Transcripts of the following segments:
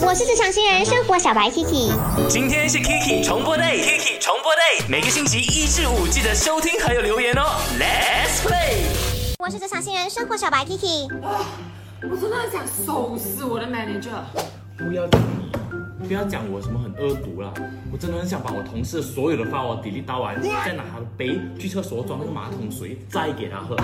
我是职场新人生活小白 Kiki。今天是 Kiki 重播 day，Kiki 重播 day，每个星期一至五记得收听还有留言哦。Let's play。我是职场新人生活小白 Kiki。我真的很想收拾我的 manager。不要讲你，不要讲我什么很恶毒啦，我真的很想把我同事所有的发我 delete 到完，再拿他的杯去厕所装那个马桶水，再给他喝。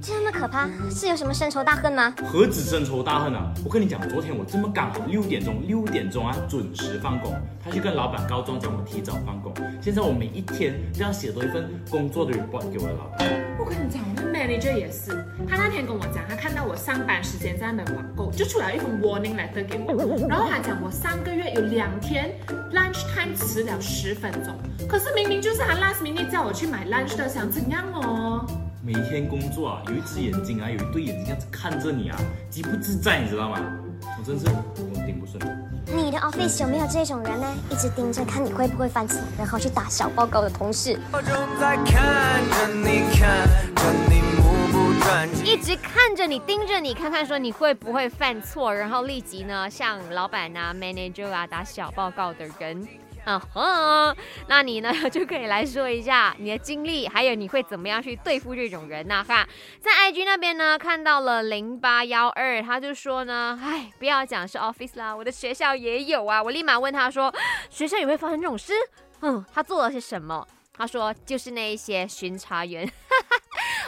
这么可怕，是有什么深仇大恨吗？何止深仇大恨啊！我跟你讲，昨天我这么刚好六点钟，六点钟啊准时放工，他去跟老板告状，叫我提早放工。现在我每一天都要写多一份工作的 report 给我的老板。我跟你讲，manager 也是，他那天跟我讲，他看到我上班时间在那边网购，就出来一封 warning letter 给我，然后他讲我上个月有两天 lunch time 迟了十分钟，可是明明就是他 last minute 叫我去买 lunch 的，想怎样哦？每天工作啊，有一只眼睛啊，有一对眼睛这样子看着你啊，极不自在，你知道吗？我真是我顶不顺。你的 office 有没有这种人呢？一直盯着看你会不会犯错，然后去打小报告的同事。我正在看着你，看着你直看着你，盯着你，看看说你会不会犯错，然后立即呢向老板啊、manager 啊打小报告的人。嗯哼，那你呢就可以来说一下你的经历，还有你会怎么样去对付这种人呢？哈，在 IG 那边呢看到了零八幺二，他就说呢，哎，不要讲是 office 啦，我的学校也有啊。我立马问他说，学校也会发生这种事？嗯，他做了些什么？他说就是那一些巡查员。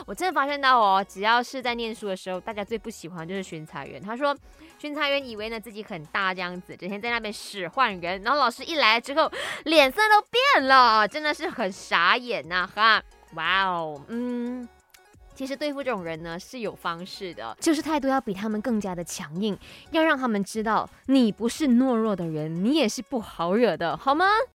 我真的发现到哦，只要是在念书的时候，大家最不喜欢就是巡查员。他说，巡查员以为呢自己很大这样子，整天在那边使唤人，然后老师一来之后，脸色都变了，真的是很傻眼呐！哈，哇哦，嗯。其实对付这种人呢是有方式的，就是态度要比他们更加的强硬，要让他们知道你不是懦弱的人，你也是不好惹的，好吗？